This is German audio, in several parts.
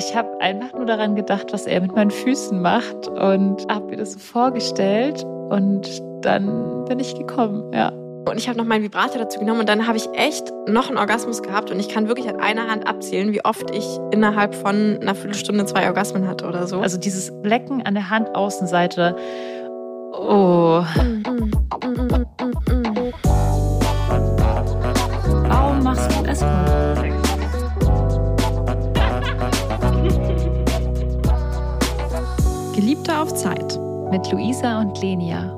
Ich habe einfach nur daran gedacht, was er mit meinen Füßen macht und habe mir das so vorgestellt und dann bin ich gekommen, ja. Und ich habe noch meinen Vibrator dazu genommen und dann habe ich echt noch einen Orgasmus gehabt und ich kann wirklich an einer Hand abzählen, wie oft ich innerhalb von einer Viertelstunde zwei Orgasmen hatte oder so. Also dieses Lecken an der Handaußenseite. Oh. Warum machst du es Geliebter auf Zeit mit Luisa und Lenia.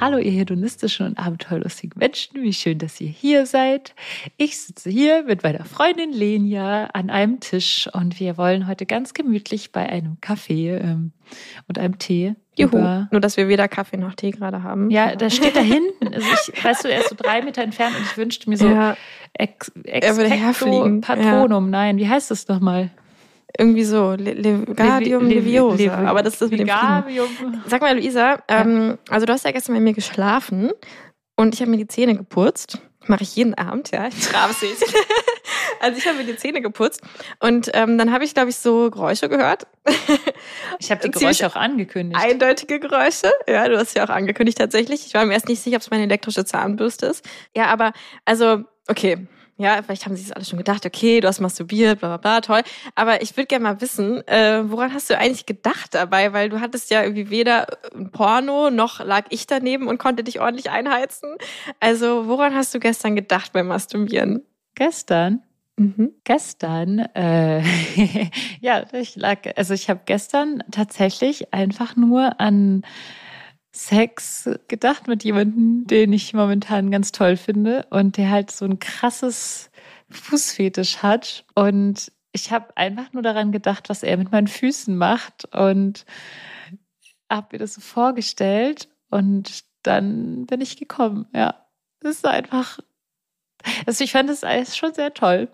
Hallo, ihr hedonistischen und abenteuerlustigen Menschen. Wie schön, dass ihr hier seid. Ich sitze hier mit meiner Freundin Lenia an einem Tisch und wir wollen heute ganz gemütlich bei einem Kaffee ähm, und einem Tee. Juhu. Nur, dass wir weder Kaffee noch Tee gerade haben. Ja, da steht da hinten. Also ich, weißt du, er ist so drei Meter entfernt und ich wünschte mir so ja. ex, ex er würde herfliegen. Patronum. Ja. Nein, wie heißt das nochmal? Irgendwie so, Le Levigardium Le Leviosa. Le aber das ist das mit dem Fliegen. Sag mal, Luisa, ähm, also du hast ja gestern bei mir geschlafen und ich habe mir die Zähne geputzt. Mache ich jeden Abend, ja. Ich trabe Häschen. also ich habe mir die Zähne geputzt und ähm, dann habe ich, glaube ich, so Geräusche gehört. ich habe die Geräusche auch angekündigt. Eindeutige Geräusche. Ja, du hast ja auch angekündigt tatsächlich. Ich war mir erst nicht sicher, ob es meine elektrische Zahnbürste ist. Ja, aber also, okay, ja, vielleicht haben sie es alle schon gedacht, okay, du hast masturbiert, bla bla bla, toll. Aber ich würde gerne mal wissen, äh, woran hast du eigentlich gedacht dabei? Weil du hattest ja irgendwie weder ein Porno, noch lag ich daneben und konnte dich ordentlich einheizen. Also woran hast du gestern gedacht beim Masturbieren? Gestern? Mhm. Gestern, äh, ja, ich lag, also ich habe gestern tatsächlich einfach nur an Sex gedacht mit jemandem, den ich momentan ganz toll finde und der halt so ein krasses Fußfetisch hat. Und ich habe einfach nur daran gedacht, was er mit meinen Füßen macht und habe mir das so vorgestellt und dann bin ich gekommen. Ja, das ist einfach, also ich fand das alles schon sehr toll.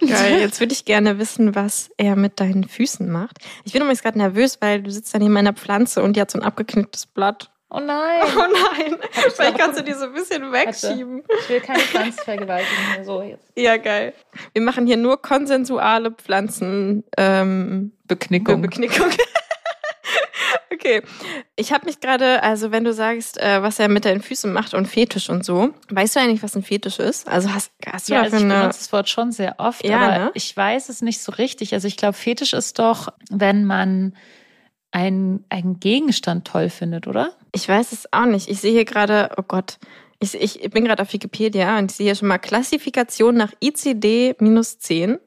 Geil, jetzt würde ich gerne wissen, was er mit deinen Füßen macht. Ich bin übrigens gerade nervös, weil du sitzt da neben meiner Pflanze und die hat so ein abgeknicktes Blatt. Oh nein. Oh nein. Vielleicht kannst du die so ein bisschen wegschieben. Ich will keine Pflanzenvergewaltigung. So jetzt. Ja, geil. Wir machen hier nur konsensuale Pflanzen. Ähm, Beknickung. Beknickung. Okay, ich habe mich gerade, also wenn du sagst, äh, was er mit deinen Füßen macht und Fetisch und so, weißt du eigentlich, was ein Fetisch ist? Also hast, hast du ja, also ich eine... benutze das Wort schon sehr oft, ja, aber ne? ich weiß es nicht so richtig. Also ich glaube, Fetisch ist doch, wenn man einen, einen Gegenstand toll findet, oder? Ich weiß es auch nicht. Ich sehe hier gerade, oh Gott, ich, ich bin gerade auf Wikipedia und ich sehe hier schon mal Klassifikation nach ICD-10.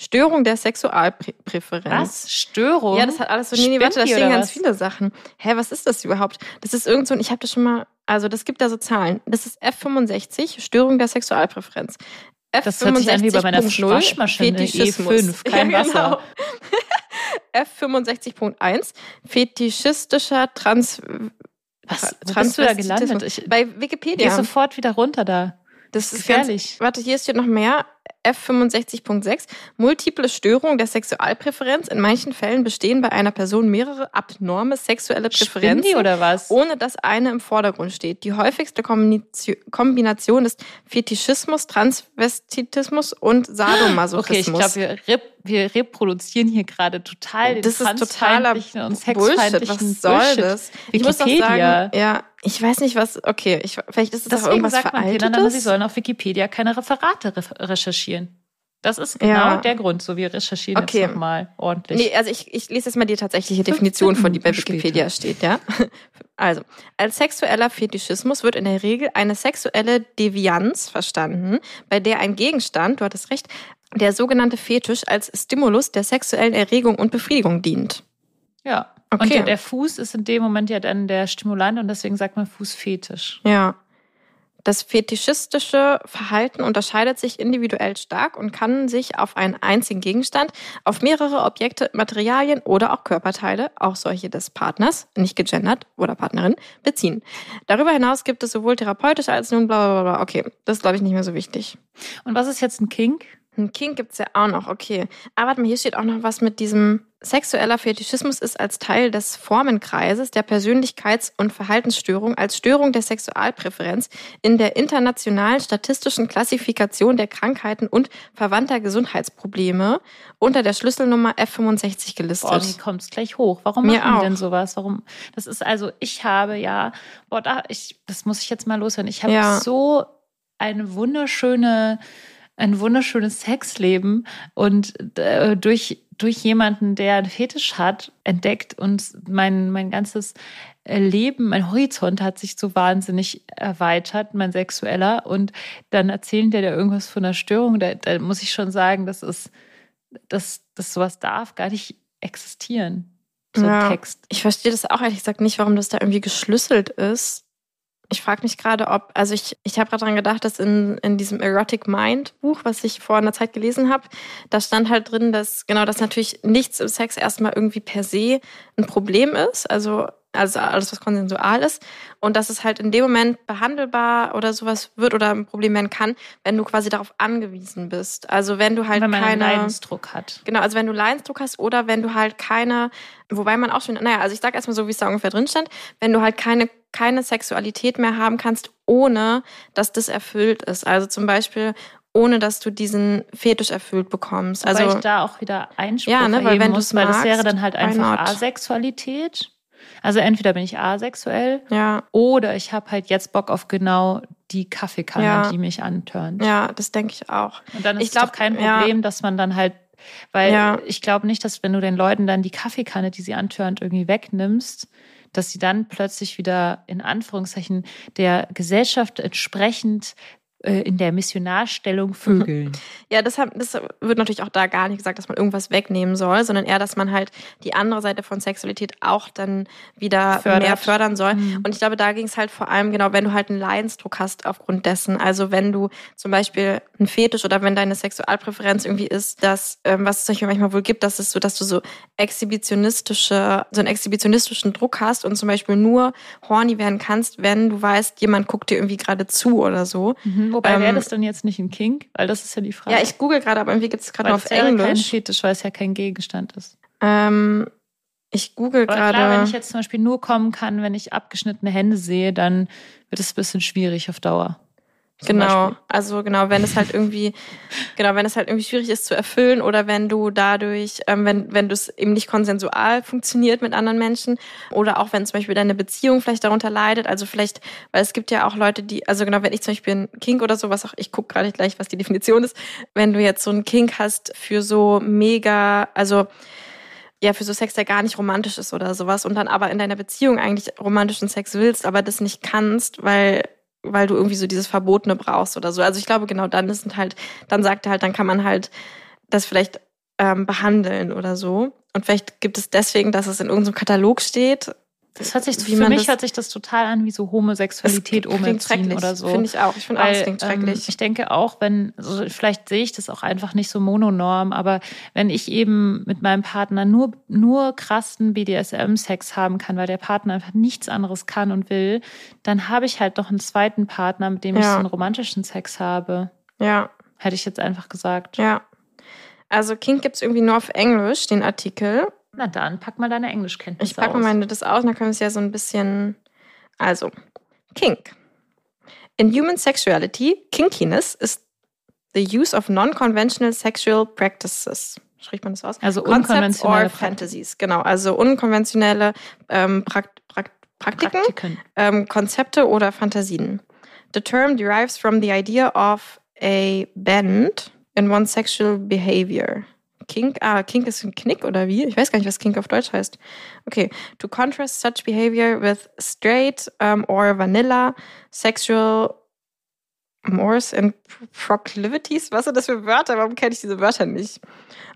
Störung der Sexualpräferenz. Was? Störung? Ja, das hat alles so. Nee, nee, warte, da stehen ganz viele Sachen. Hä, was ist das überhaupt? Das ist irgend so ein, ich habe das schon mal, also das gibt da so Zahlen. Das ist F65, Störung der Sexualpräferenz. F65. Das hört sich an wie bei meiner Waschmaschine E5, kein ja, genau. Wasser. F65.1, fetischistischer Trans... Was? Wo bist du da gelandet? Ich, bei Wikipedia. Geh sofort wieder runter da. Das, das ist gefährlich. Ganz, warte, hier steht noch mehr. F65.6 Multiple Störungen der Sexualpräferenz. In manchen Fällen bestehen bei einer Person mehrere abnorme sexuelle Präferenzen, oder was? ohne dass eine im Vordergrund steht. Die häufigste Kombination ist Fetischismus, Transvestitismus und Sadomasochismus. Okay, ich glaube, wir, rep wir reproduzieren hier gerade total den das ist totaler und Bullshit. Was soll Bullshit. das? Ich muss auch sagen, ja, ich weiß nicht, was, okay, ich, vielleicht ist es Deswegen auch irgendwas sagt man Veraltetes. Kindern, sie sollen auf Wikipedia keine Referate recherchieren. Das ist genau ja. der Grund. So, wir recherchieren okay. jetzt nochmal ordentlich. Nee, also ich, ich lese jetzt mal die tatsächliche Definition von, die bei Wikipedia steht, ja. Also, als sexueller Fetischismus wird in der Regel eine sexuelle Devianz verstanden, bei der ein Gegenstand, du hattest recht, der sogenannte Fetisch als Stimulus der sexuellen Erregung und Befriedigung dient. Ja. Okay. Und der Fuß ist in dem Moment ja dann der Stimulant und deswegen sagt man Fußfetisch. Ja. Das fetischistische Verhalten unterscheidet sich individuell stark und kann sich auf einen einzigen Gegenstand, auf mehrere Objekte, Materialien oder auch Körperteile, auch solche des Partners, nicht gegendert oder Partnerin, beziehen. Darüber hinaus gibt es sowohl therapeutische als nun bla bla bla. Okay, das ist glaube ich nicht mehr so wichtig. Und was ist jetzt ein Kink? Ein Kink gibt's ja auch noch, okay. Aber warte mal, hier steht auch noch was mit diesem Sexueller Fetischismus ist als Teil des Formenkreises der Persönlichkeits- und Verhaltensstörung als Störung der Sexualpräferenz in der internationalen statistischen Klassifikation der Krankheiten und verwandter Gesundheitsprobleme unter der Schlüsselnummer F65 gelistet. Boah, mir kommt's gleich hoch. Warum Mir machen die auch. denn sowas? Warum? Das ist also, ich habe ja, boah, da, ich, das muss ich jetzt mal loswerden. Ich habe Ja. so eine wunderschöne, ein wunderschönes Sexleben und äh, durch durch jemanden, der einen Fetisch hat, entdeckt und mein mein ganzes äh, Leben, mein Horizont hat sich so wahnsinnig erweitert, mein sexueller. Und dann erzählen der da irgendwas von einer Störung. Da, da muss ich schon sagen, das ist, das, das sowas darf gar nicht existieren. So ein Ja. Text. Ich verstehe das auch ehrlich gesagt nicht, warum das da irgendwie geschlüsselt ist. Ich frage mich gerade, ob, also ich, ich habe gerade dran gedacht, dass in, in diesem Erotic Mind Buch, was ich vor einer Zeit gelesen habe, da stand halt drin, dass genau, dass natürlich nichts im Sex erstmal irgendwie per se ein Problem ist, also also alles, was konsensual ist und dass es halt in dem Moment behandelbar oder sowas wird oder ein Problem werden kann, wenn du quasi darauf angewiesen bist. Also wenn du halt wenn man einen keine Leidensdruck hat. Genau, also wenn du Leidensdruck hast oder wenn du halt keine, wobei man auch schon, naja, also ich sag erstmal so, wie es da ungefähr drin stand, wenn du halt keine, keine Sexualität mehr haben kannst, ohne dass das erfüllt ist. Also zum Beispiel, ohne dass du diesen Fetisch erfüllt bekommst. Also weil ich da auch wieder Einspruch Ja, ne, weil wenn muss, du's weil das wäre magst, dann halt einfach? Asexualität. Also entweder bin ich asexuell ja, oder ich habe halt jetzt Bock auf genau die Kaffeekanne, Ja. die mich antörnt. ja, das denke ich auch. Und dann ist Ich es glaub, doch kein ja. Problem, dass man dann halt, weil Ja. ich glaube nicht, dass wenn du den Leuten dann die Kaffeekanne, die sie antörnt, irgendwie wegnimmst, dass sie dann plötzlich wieder in Anführungszeichen der Gesellschaft entsprechend äh, in der Missionarstellung vögeln. Ja, deshalb, das wird natürlich auch da gar nicht gesagt, dass man irgendwas wegnehmen soll, sondern eher, dass man halt die andere Seite von Sexualität auch dann wieder Fördert. mehr fördern soll. Mhm. Und ich glaube, da ging es halt vor allem genau, wenn du halt einen Leidensdruck hast aufgrund dessen. Also wenn du zum Beispiel einen Fetisch oder wenn deine Sexualpräferenz irgendwie ist, dass, ähm, was es zum Beispiel manchmal wohl gibt, dass es so, dass du so exhibitionistische, so einen exhibitionistischen Druck hast und zum Beispiel nur horny werden kannst, wenn du weißt, jemand guckt dir irgendwie gerade zu oder so. Mhm. Wobei Ähm, wäre das dann jetzt nicht ein Kink? Weil das ist ja die Frage. Ja, ich google gerade, aber irgendwie gibt es gerade auf kein Englisch. Fetisch, weil es ja kein Gegenstand ist. Ähm, ich google Aber klar, wenn gerade. ich jetzt zum Beispiel nur kommen kann, wenn ich abgeschnittene Hände sehe, dann wird es ein bisschen schwierig auf Dauer. Genau, Beispiel. also genau, wenn es halt irgendwie, genau, wenn es halt irgendwie schwierig ist zu erfüllen oder wenn du dadurch, ähm, wenn, wenn du es eben nicht konsensual funktioniert mit anderen Menschen oder auch wenn zum Beispiel deine Beziehung vielleicht darunter leidet, also vielleicht, weil es gibt ja auch Leute, die, also genau, wenn ich zum Beispiel ein Kink oder sowas, auch ich gucke gerade gleich, was die Definition ist, wenn du jetzt so einen Kink hast für so mega, also ja, für so Sex, der gar nicht romantisch ist oder sowas und dann aber in deiner Beziehung eigentlich romantischen Sex willst, aber das nicht kannst, weil weil du irgendwie so dieses Verbotene brauchst oder so. Also ich glaube, genau dann ist halt, dann sagt er halt, dann kann man halt das vielleicht ähm, behandeln oder so. Und vielleicht gibt es deswegen, dass es in irgendeinem Katalog steht. Das hört sich, für mich das- hört sich das total an wie so Homosexualität umerziehen oder so. Finde ich auch. Ich finde auch, es Weil, klingt ähm, schrecklich. ich denke auch, wenn, also vielleicht sehe ich das auch einfach nicht so mononorm, aber wenn ich eben mit meinem Partner nur, nur krassen BDSM-Sex haben kann, weil der Partner einfach nichts anderes kann und will, dann habe ich halt noch einen zweiten Partner, mit dem ich Ja. so einen romantischen Sex habe. ja, Hätte ich jetzt einfach gesagt. ja. Also Kink gibt's irgendwie nur auf Englisch, den Artikel. Na dann, pack mal deine Englischkenntnisse Ich packe mal aus. meine das aus, dann können wir es ja so ein bisschen. Also, Kink. In human sexuality, kinkiness is the use of non-conventional sexual practices. Spricht man das aus? Also Concepts unkonventionelle or fantasies. Genau, also unkonventionelle ähm, Prakt Prakt Praktiken, Praktiken. ähm, Konzepte oder Fantasien. The term derives from the idea of a bend in one's sexual behavior. Kink, ah, Kink ist ein Knick oder wie? Ich weiß gar nicht, was Kink auf Deutsch heißt. Okay, to contrast such behavior with straight um, or vanilla sexual mores and proclivities. Was sind das für Wörter? Warum kenne ich diese Wörter nicht?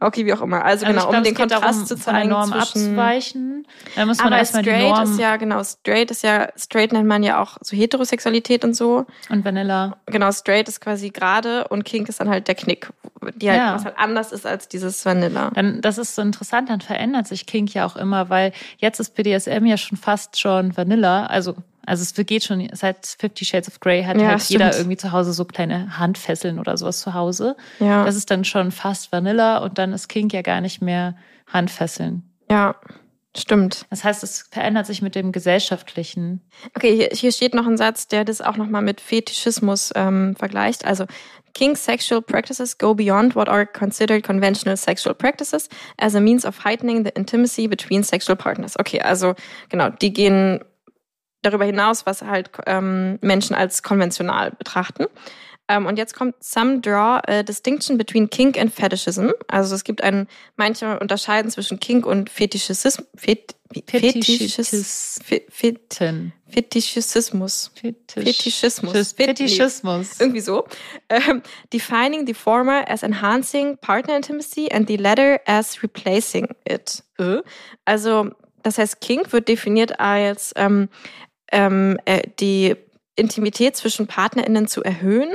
Okay, wie auch immer. Also, Also genau, glaub, um den Kontrast zu zeigen Norm zwischen abzuweichen. Da muss man aber erstmal die straight Norm ist ja, genau, straight ist ja, straight nennt man ja auch so Heterosexualität und so. und Vanilla. Genau, straight ist quasi gerade und kink ist dann halt der Knick, die halt, Ja. was halt anders ist als dieses Vanilla. Dann, das ist so interessant, dann verändert sich Kink ja auch immer, weil jetzt ist BDSM ja schon fast schon Vanilla, also Also es geht schon, seit Fifty Shades of Grey hat Ja, halt jeder stimmt. irgendwie zu Hause so kleine Handfesseln oder sowas zu Hause. Ja, Das ist dann schon fast Vanilla und dann ist Kink ja gar nicht mehr Handfesseln. ja, stimmt. Das heißt, es verändert sich mit dem Gesellschaftlichen. Okay, hier, hier steht noch ein Satz, der das auch nochmal mit Fetischismus ähm, vergleicht. Also, King sexual practices go beyond what are considered conventional sexual practices as a means of heightening the intimacy between sexual partners. Okay, also genau, die gehen darüber hinaus, was halt ähm, Menschen als konventional betrachten. Ähm, und jetzt kommt some draw a distinction between kink and fetishism. Also es gibt ein, manche unterscheiden zwischen Kink und Fetischismus. Fet, Fetischis, Fe- Fet. Fetischismus. Fetisch. Fetischismus. Fetisch- Fet- Fetischismus. Irgendwie so. Ähm, defining the former as enhancing partner intimacy and the latter as replacing it. Äh. Also, das heißt, Kink wird definiert als ähm, ähm, äh, die Intimität zwischen PartnerInnen zu erhöhen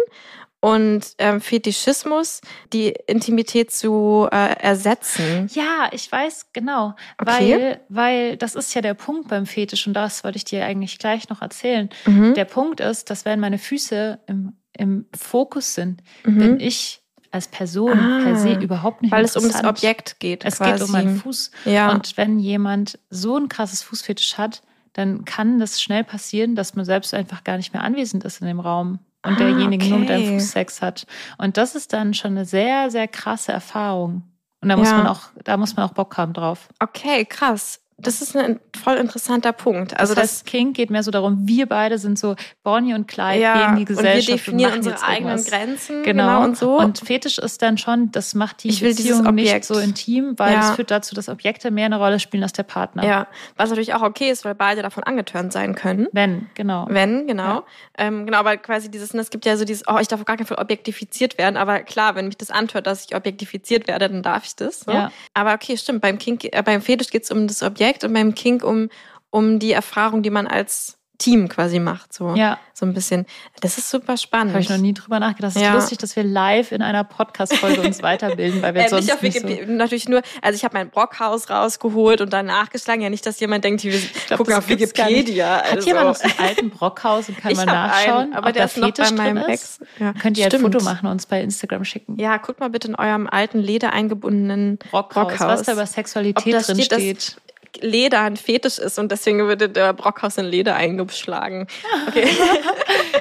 und ähm, Fetischismus die Intimität zu äh, ersetzen. Ja, ich weiß, genau. Okay. Weil, weil das ist ja der Punkt beim Fetisch und das wollte ich dir eigentlich gleich noch erzählen. Mhm. Der Punkt ist, dass wenn meine Füße im, im Fokus sind, Mhm. bin ich als Person Ah, per se überhaupt nicht Weil es um das. Objekt geht. Es quasi. geht um meinen Fuß. Ja. Und wenn jemand so ein krasses Fußfetisch hat, dann kann das schnell passieren, dass man selbst einfach gar nicht mehr anwesend ist in dem Raum und Ah, derjenige nur mit einem okay. Fuß Sex hat. Und das ist dann schon eine sehr, sehr krasse Erfahrung. Und da muss Ja. man auch, da muss man auch Bock haben drauf. Okay, krass. Das ist ein voll interessanter Punkt. Also das das, heißt, King geht mehr so darum, wir beide sind so Bonnie und Clyde ja, gegen die und wir Gesellschaft. definieren machen unsere eigenen. Grenzen Genau. und so. Und Fetisch ist dann schon, das macht die Ich Beziehung nicht Objekt. so intim, weil Ja. es führt dazu, dass Objekte mehr eine Rolle spielen als der Partner. ja, was natürlich auch okay ist, weil beide davon angetörnt sein können. Wenn, genau. Wenn, genau. Ja. Ähm, genau, aber quasi dieses, es gibt ja so dieses, oh, ich darf auf gar keinen Fall objektifiziert werden, aber klar, wenn mich das antört, dass ich objektifiziert werde, dann darf ich das. So. Ja. Aber okay, stimmt, beim Kink, äh, beim Fetisch geht es um das Objekt und beim Kink um, um die Erfahrung, die man als Team quasi macht. So, Ja. so ein bisschen. Das ist super spannend. Habe ich noch nie drüber nachgedacht. Ist Ja. lustig, dass wir live in einer Podcast-Folge uns weiterbilden, weil wir Äh, sonst nicht so... Natürlich nur, also ich habe mein Brockhaus rausgeholt und dann nachgeschlagen. Ja, nicht, dass jemand denkt, wir glaub, gucken auf. Wikipedia. Hat also. jemand noch so einen alten Brockhaus und kann ich mal nachschauen, einen, aber der da ist noch bei meinem Ex. ist? Ja, Könnt ihr ein stimmt. Foto machen und uns bei Instagram schicken. Ja, guckt mal bitte in eurem alten Leder eingebundenen Brockhaus, Brockhaus. was da über Sexualität drin steht. Leder ein Fetisch ist und deswegen würde der Brockhaus in Leder eingeschlagen. Okay.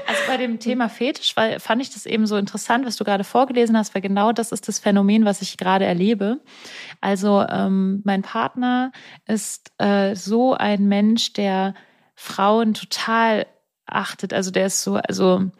Also bei dem Thema Fetisch weil, fand ich das eben so interessant, was du gerade vorgelesen hast, weil genau das ist das Phänomen, was ich gerade erlebe. Also ähm, mein Partner ist äh, so ein Mensch, der Frauen total achtet. Also der ist so, also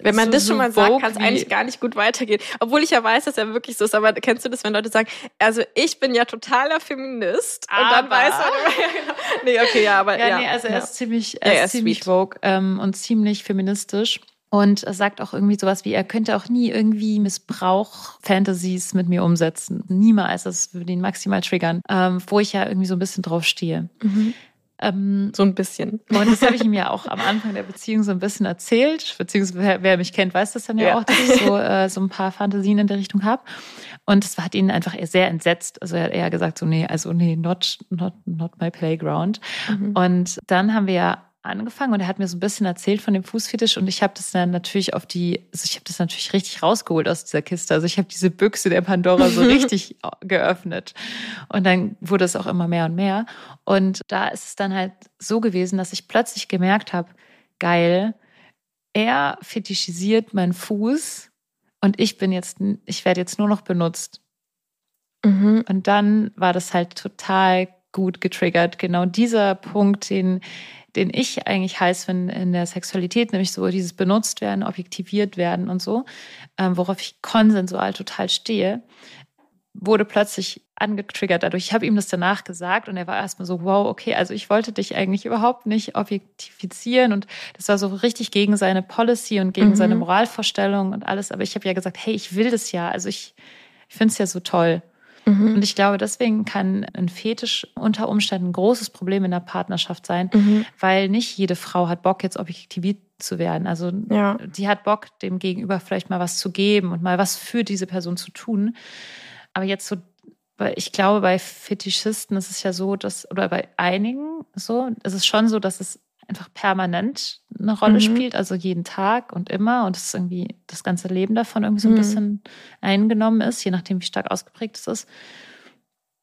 Wenn man so, das schon mal sagt, kann es eigentlich gar nicht gut weitergehen. Obwohl ich ja weiß, dass er wirklich so ist. Aber kennst du das, wenn Leute sagen, also ich bin ja totaler Feminist und dann Aber- weiß man ja, genau. Nee, okay, ja, aber Ja, ja. nee, also er ja. ist ziemlich, Ja, er er ist ziemlich vogue ähm, und ziemlich feministisch. Und er sagt auch irgendwie sowas wie, er könnte auch nie irgendwie Missbrauch-Fantasies mit mir umsetzen. Niemals. Das würde ihn maximal triggern. Ähm, wo ich ja irgendwie so ein bisschen drauf stehe. Mhm. Ähm, So ein bisschen. und das habe ich ihm ja auch am Anfang der Beziehung so ein bisschen erzählt. Beziehungsweise wer, mich kennt, weiß das dann ja, Ja. auch, dass ich so, äh, so ein paar Fantasien in der Richtung habe. Und das hat ihn einfach sehr entsetzt. Also er hat eher gesagt, so, nee, also nee, not, not, not my playground. Mhm. Und dann haben wir ja angefangen und er hat mir so ein bisschen erzählt von dem Fußfetisch und ich habe das dann natürlich auf die, also ich habe das natürlich richtig rausgeholt aus dieser Kiste. Also ich habe diese Büchse der Pandora so richtig geöffnet. Und dann wurde es auch immer mehr und mehr. Und da ist es dann halt so gewesen, dass ich plötzlich gemerkt habe, geil, er fetischisiert meinen Fuß und ich bin jetzt, ich werde jetzt nur noch benutzt. Mhm. Und dann war das halt total gut getriggert. Genau dieser Punkt, den, den ich eigentlich heiß finde in der Sexualität, nämlich so dieses benutzt werden, objektiviert werden und so, ähm, worauf ich konsensual total stehe, wurde plötzlich angetriggert dadurch. Ich habe ihm das danach gesagt und er war erstmal so, wow, okay, also ich wollte dich eigentlich überhaupt nicht objektifizieren und das war so richtig gegen seine Policy und gegen Mhm. seine Moralvorstellung und alles. Aber ich habe ja gesagt, hey, ich will das ja. Also ich, ich finde es ja so toll. Mhm. Und ich glaube, deswegen kann ein Fetisch unter Umständen ein großes Problem in der Partnerschaft sein, Mhm. weil nicht jede Frau hat Bock, jetzt objektiviert zu werden. Also Ja. die hat Bock, dem Gegenüber vielleicht mal was zu geben und mal was für diese Person zu tun. Aber jetzt so, weil ich glaube, bei Fetischisten ist es ja so, dass, oder bei einigen so, ist es schon so, dass es einfach permanent eine Rolle mhm. spielt, also jeden Tag und immer und es irgendwie das ganze Leben davon irgendwie so ein mhm. bisschen eingenommen ist, je nachdem, wie stark ausgeprägt es ist.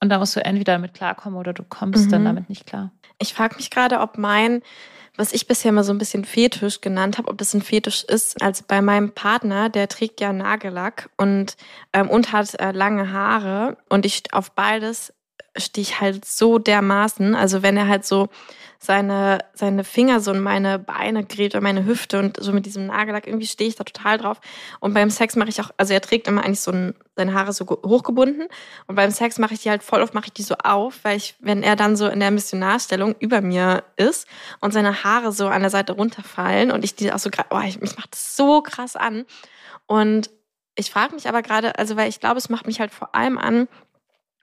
Und da musst du entweder damit klarkommen oder du kommst mhm. dann damit nicht klar. Ich frage mich gerade, ob mein, was ich bisher mal so ein bisschen Fetisch genannt habe, ob das ein Fetisch ist. Also bei meinem Partner, der trägt ja Nagellack und, ähm, und hat äh, lange Haare und ich auf beides stehe ich halt so dermaßen. Also wenn er halt so seine, seine Finger so in meine Beine gerät oder meine Hüfte und so mit diesem Nagellack, irgendwie stehe ich da total drauf. Und beim Sex mache ich auch, also er trägt immer eigentlich so ein, seine Haare so hochgebunden und beim Sex mache ich die halt voll oft, mache ich die so auf, weil ich, wenn er dann so in der Missionarstellung über mir ist und seine Haare so an der Seite runterfallen und ich die auch so oh, ich, mich macht das so krass an. Und ich frage mich aber gerade, also weil ich glaube, es macht mich halt vor allem an,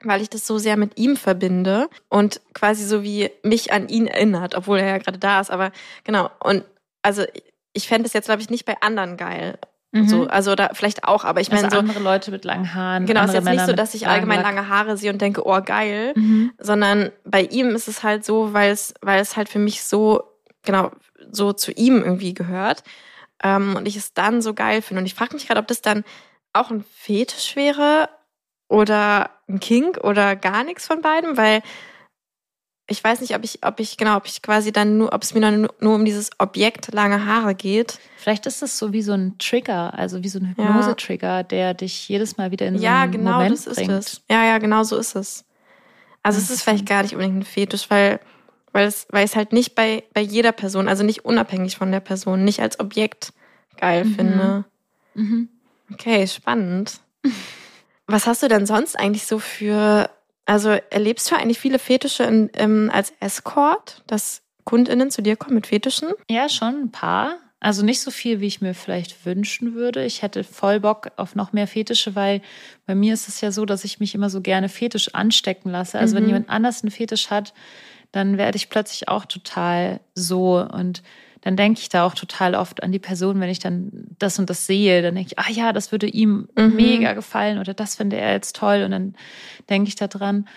weil ich das so sehr mit ihm verbinde und quasi so wie mich an ihn erinnert, obwohl er ja gerade da ist. Aber genau, und also ich fände es jetzt, glaube ich, nicht bei anderen geil. Mhm. So, also da vielleicht auch, aber ich meine also so andere Leute mit langen Haaren. Genau, es ist jetzt Männer nicht so, dass ich allgemein lange Haare sehe und denke, oh geil, mhm. sondern bei ihm ist es halt so, weil es weil es halt für mich so genau so zu ihm irgendwie gehört ähm, und ich es dann so geil finde und ich frage mich gerade, ob das dann auch ein Fetisch wäre oder ein Kink oder gar nichts von beidem, weil ich weiß nicht, ob ich, ob ich, genau, ob ich quasi dann nur, ob es mir nur, nur um dieses Objekt lange Haare geht. Vielleicht ist es so wie so ein Trigger, also wie so ein Hypnose-Trigger, der dich jedes Mal wieder in so ja, einen genau, Moment das bringt. ist es. Ja, ja, genau so ist es. Also es ist vielleicht gar nicht unbedingt ein Fetisch, weil, weil es, weil es halt nicht bei, bei jeder Person, also nicht unabhängig von der Person, nicht als Objekt geil Mhm. finde. Mhm. Okay, spannend. Was hast du denn sonst eigentlich so für, also erlebst du eigentlich viele Fetische in, ähm, als Escort, dass KundInnen zu dir kommen mit Fetischen? Ja, schon ein paar. Also nicht so viel, wie ich mir vielleicht wünschen würde. Ich hätte voll Bock auf noch mehr Fetische, weil bei mir ist es ja so, dass ich mich immer so gerne fetisch anstecken lasse. Also wenn Mhm. jemand anders einen Fetisch hat, dann werde ich plötzlich auch total so und dann denke ich da auch total oft an die Person, wenn ich dann das und das sehe, dann denke ich, ah ja, das würde ihm Mhm. mega gefallen oder das finde er jetzt toll und dann denke ich da dran.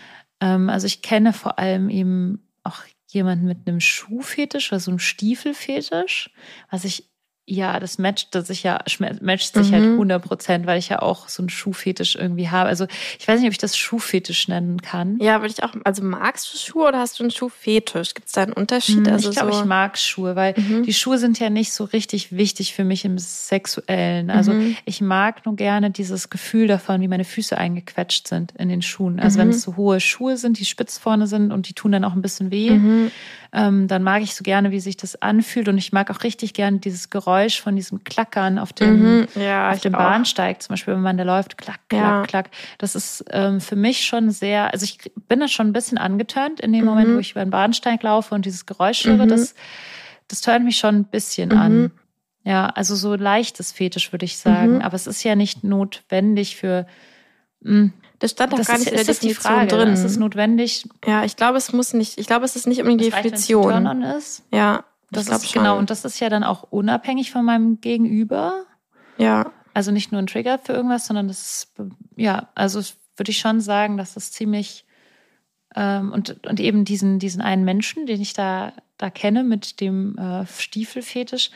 Ähm, also ich kenne vor allem eben auch jemanden mit einem Schuhfetisch oder so einem Stiefelfetisch, was ich ja, das matcht sich ja, matcht sich halt Mhm. 100 Prozent, weil ich ja auch so einen Schuhfetisch irgendwie habe. Also ich weiß nicht, ob ich das Schuhfetisch nennen kann. Ja, würde ich auch, also magst du Schuhe oder hast du einen Schuhfetisch? Gibt es da einen Unterschied? Hm, also ich glaube, so, ich mag Schuhe, weil Mhm. die Schuhe sind ja nicht so richtig wichtig für mich im Sexuellen. Also Mhm. ich mag nur gerne dieses Gefühl davon, wie meine Füße eingequetscht sind in den Schuhen. Also wenn Mhm. es so hohe Schuhe sind, die spitz vorne sind und die tun dann auch ein bisschen weh, Mhm. Ähm, dann mag ich so gerne, wie sich das anfühlt. Und ich mag auch richtig gerne dieses Geräusch von diesem Klackern auf dem, Mhm. Ja, auf dem auch. Bahnsteig, zum Beispiel, wenn man da läuft, klack, klack, Ja. klack. Das ist ähm, für mich schon sehr, also ich bin da schon ein bisschen angeturnt in dem Mhm. Moment, wo ich über den Bahnsteig laufe und dieses Geräusch höre. Mhm. Das, das turnt mich schon ein bisschen Mhm. an. Ja, also so leichtes Fetisch, würde ich sagen. Mhm. Aber es ist ja nicht notwendig für. Das stand doch das gar ist, nicht in der ist das die Definition Frage. drin. Ist es notwendig, ja, ich glaube, es muss nicht, ich glaube, es ist nicht unbedingt die das reicht, wenn es Definition. Ist? Ja, Das glaube ist schon. genau, und das ist ja dann auch unabhängig von meinem Gegenüber. Ja. Also nicht nur ein Trigger für irgendwas, sondern das ist, ja, also das würde ich schon sagen, dass das ziemlich ähm, und, und eben diesen, diesen einen Menschen, den ich da, da kenne mit dem äh, Stiefelfetisch,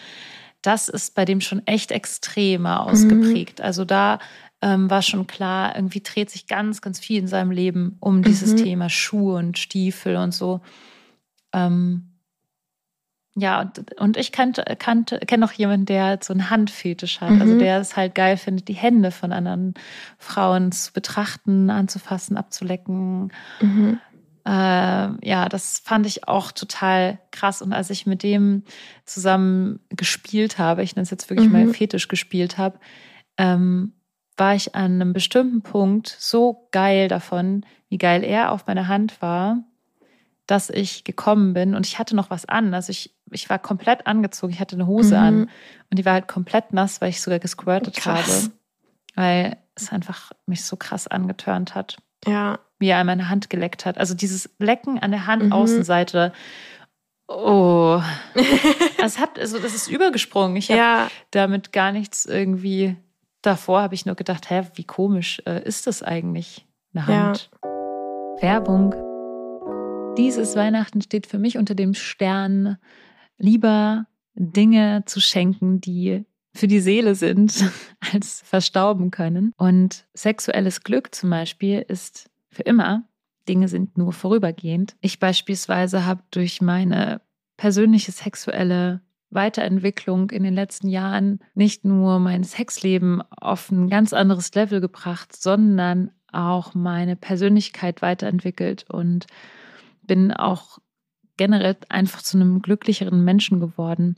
das ist bei dem schon echt extremer ausgeprägt. Also da ähm, war schon klar, irgendwie dreht sich ganz, ganz viel in seinem Leben um dieses Mhm. Thema Schuhe und Stiefel und so. Ähm, ja, und, und ich kannte, kannte, kenne noch jemanden, der halt so einen Handfetisch hat. Also Mhm. der es halt geil findet, die Hände von anderen Frauen zu betrachten, anzufassen, abzulecken. Mhm. Äh, ja, das fand ich auch total krass. Und als ich mit dem zusammen gespielt habe, ich nenne es jetzt wirklich Mhm. mal Fetisch gespielt habe, ähm, war ich an einem bestimmten Punkt so geil davon, wie geil er auf meine Hand war, dass ich gekommen bin und ich hatte noch was an. Also ich, ich war komplett angezogen, ich hatte eine Hose Mhm. an und die war halt komplett nass, weil ich sogar gesquirtet Krass. habe, weil es einfach mich so krass angetörnt hat Ja. wie er an meine Hand geleckt hat. Also dieses Lecken an der Mhm. Handaußenseite. Oh. Es hat, also das ist übergesprungen. Ich habe Ja. damit gar nichts irgendwie. Davor habe ich nur gedacht, hä, wie komisch äh, ist das eigentlich? Eine Ja. Hand. Werbung. Dieses Weihnachten steht für mich unter dem Stern lieber Dinge zu schenken, die für die Seele sind, als verstauben können. Und sexuelles Glück zum Beispiel ist für immer. Dinge sind nur vorübergehend. Ich beispielsweise habe durch meine persönliche sexuelle Weiterentwicklung in den letzten Jahren nicht nur mein Sexleben auf ein ganz anderes Level gebracht, sondern auch meine Persönlichkeit weiterentwickelt und bin auch generell einfach zu einem glücklicheren Menschen geworden.